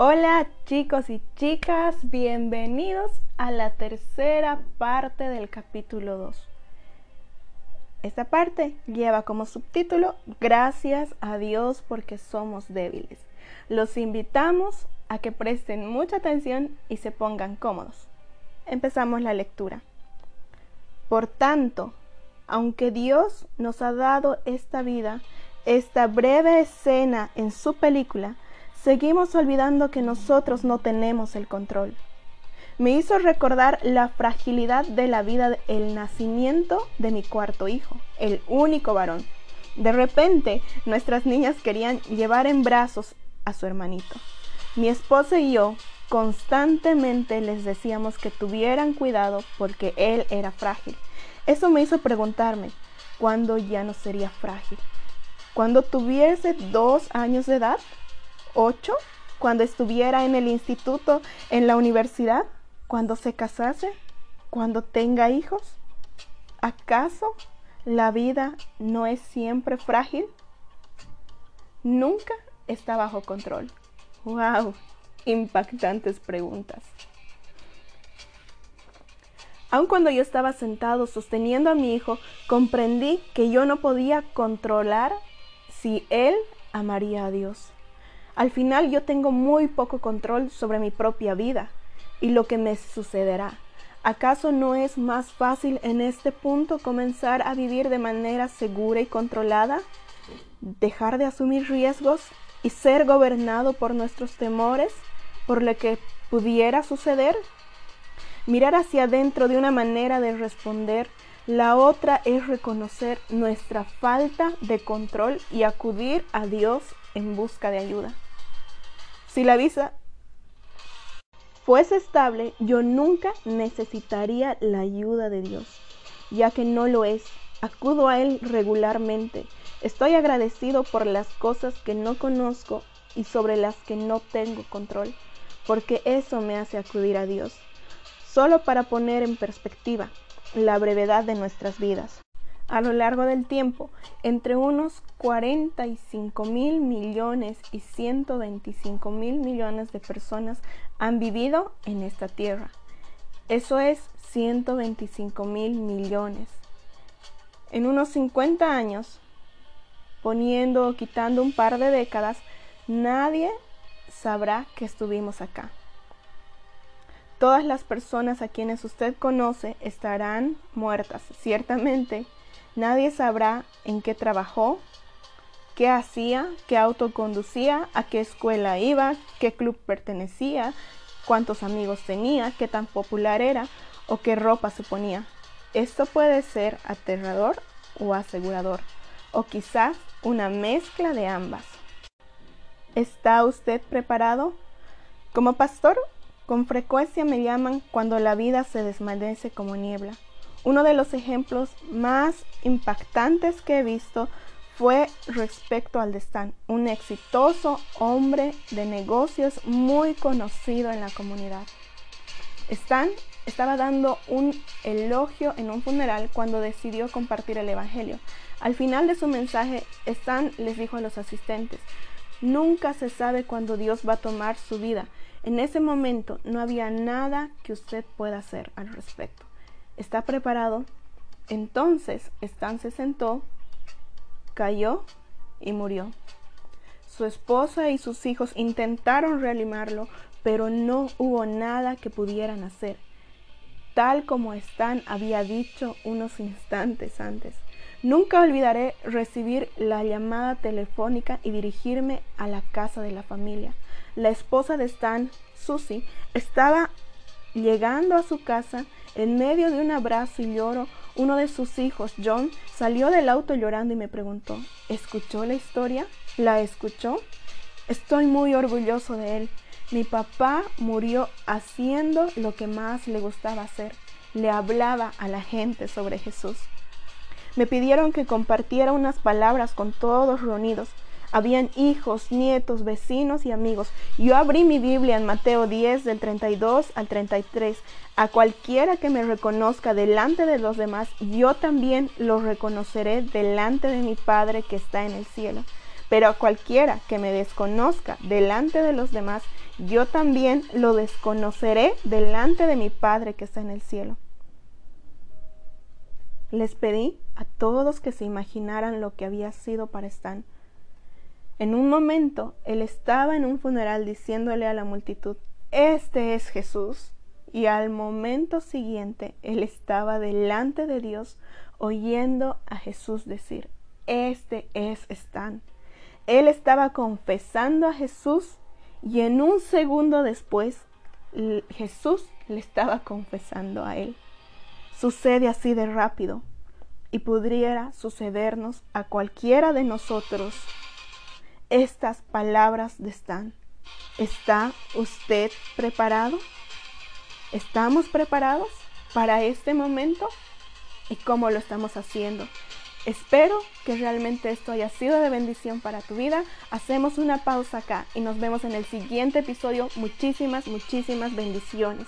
Hola chicos y chicas, bienvenidos a la tercera parte del capítulo 2. Esta parte lleva como subtítulo Gracias a Dios porque somos débiles. Los invitamos a que presten mucha atención y se pongan cómodos. Empezamos la lectura. Por tanto, aunque Dios nos ha dado esta vida, esta breve escena en su película, seguimos olvidando que nosotros no tenemos el control. Me hizo recordar la fragilidad de la vida del nacimiento de mi cuarto hijo, el único varón. De repente, nuestras niñas querían llevar en brazos a su hermanito. Mi esposa y yo constantemente les decíamos que tuvieran cuidado porque él era frágil. Eso me hizo preguntarme, ¿cuándo ya no sería frágil? ¿Cuando tuviese dos años de edad? 8, cuando estuviera en el instituto, en la universidad, cuando se casase, cuando tenga hijos? ¿Acaso la vida no es siempre frágil? Nunca está bajo control. ¡Wow! Impactantes preguntas. Aun cuando yo estaba sentado sosteniendo a mi hijo, comprendí que yo no podía controlar si él amaría a Dios. Al final yo tengo muy poco control sobre mi propia vida y lo que me sucederá. ¿Acaso no es más fácil en este punto comenzar a vivir de manera segura y controlada? ¿Dejar de asumir riesgos y ser gobernado por nuestros temores, por lo que pudiera suceder? Mirar hacia adentro de una manera de responder, la otra es reconocer nuestra falta de control y acudir a Dios en busca de ayuda. Si la visa fuese estable, yo nunca necesitaría la ayuda de Dios, ya que no lo es. Acudo a Él regularmente. Estoy agradecido por las cosas que no conozco y sobre las que no tengo control, porque eso me hace acudir a Dios. Solo para poner en perspectiva la brevedad de nuestras vidas a lo largo del tiempo entre unos 45 mil millones y 125 mil millones de personas han vivido en esta tierra. Eso es 125 mil millones. En unos 50 años, poniendo o quitando un par de décadas, nadie sabrá que estuvimos acá. Todas las personas a quienes usted conoce estarán muertas, ciertamente Nadie sabrá en qué trabajó, qué hacía, qué auto conducía, a qué escuela iba, qué club pertenecía, cuántos amigos tenía, qué tan popular era o qué ropa se ponía. Esto puede ser aterrador o asegurador, o quizás una mezcla de ambas. ¿Está usted preparado? Como pastor, con frecuencia me llaman cuando la vida se desvanece como niebla. Uno de los ejemplos más impactantes que he visto fue respecto al de Stan, un exitoso hombre de negocios muy conocido en la comunidad. Stan estaba dando un elogio en un funeral cuando decidió compartir el Evangelio. Al final de su mensaje, Stan les dijo a los asistentes, nunca se sabe cuándo Dios va a tomar su vida. En ese momento no había nada que usted pueda hacer al respecto. ¿Está preparado? Entonces Stan se sentó, cayó y murió. Su esposa y sus hijos intentaron reanimarlo, pero no hubo nada que pudieran hacer, tal como Stan había dicho unos instantes antes. Nunca olvidaré recibir la llamada telefónica y dirigirme a la casa de la familia. La esposa de Stan, Susie, estaba llegando a su casa en medio de un abrazo y lloro, uno de sus hijos, John, salió del auto llorando y me preguntó, ¿escuchó la historia? ¿La escuchó? Estoy muy orgulloso de él. Mi papá murió haciendo lo que más le gustaba hacer. Le hablaba a la gente sobre Jesús. Me pidieron que compartiera unas palabras con todos reunidos. Habían hijos, nietos, vecinos y amigos. Yo abrí mi Biblia en Mateo 10 del 32 al 33. A cualquiera que me reconozca delante de los demás, yo también lo reconoceré delante de mi Padre que está en el cielo. Pero a cualquiera que me desconozca delante de los demás, yo también lo desconoceré delante de mi Padre que está en el cielo. Les pedí a todos que se imaginaran lo que había sido para Stan. En un momento, él estaba en un funeral diciéndole a la multitud, Este es Jesús. Y al momento siguiente, él estaba delante de Dios oyendo a Jesús decir, Este es Stan. Él estaba confesando a Jesús y en un segundo después Jesús le estaba confesando a él. Sucede así de rápido y pudiera sucedernos a cualquiera de nosotros estas palabras de Stan. ¿Está usted preparado? ¿Estamos preparados para este momento? ¿Y cómo lo estamos haciendo? Espero que realmente esto haya sido de bendición para tu vida. Hacemos una pausa acá y nos vemos en el siguiente episodio. Muchísimas, muchísimas bendiciones.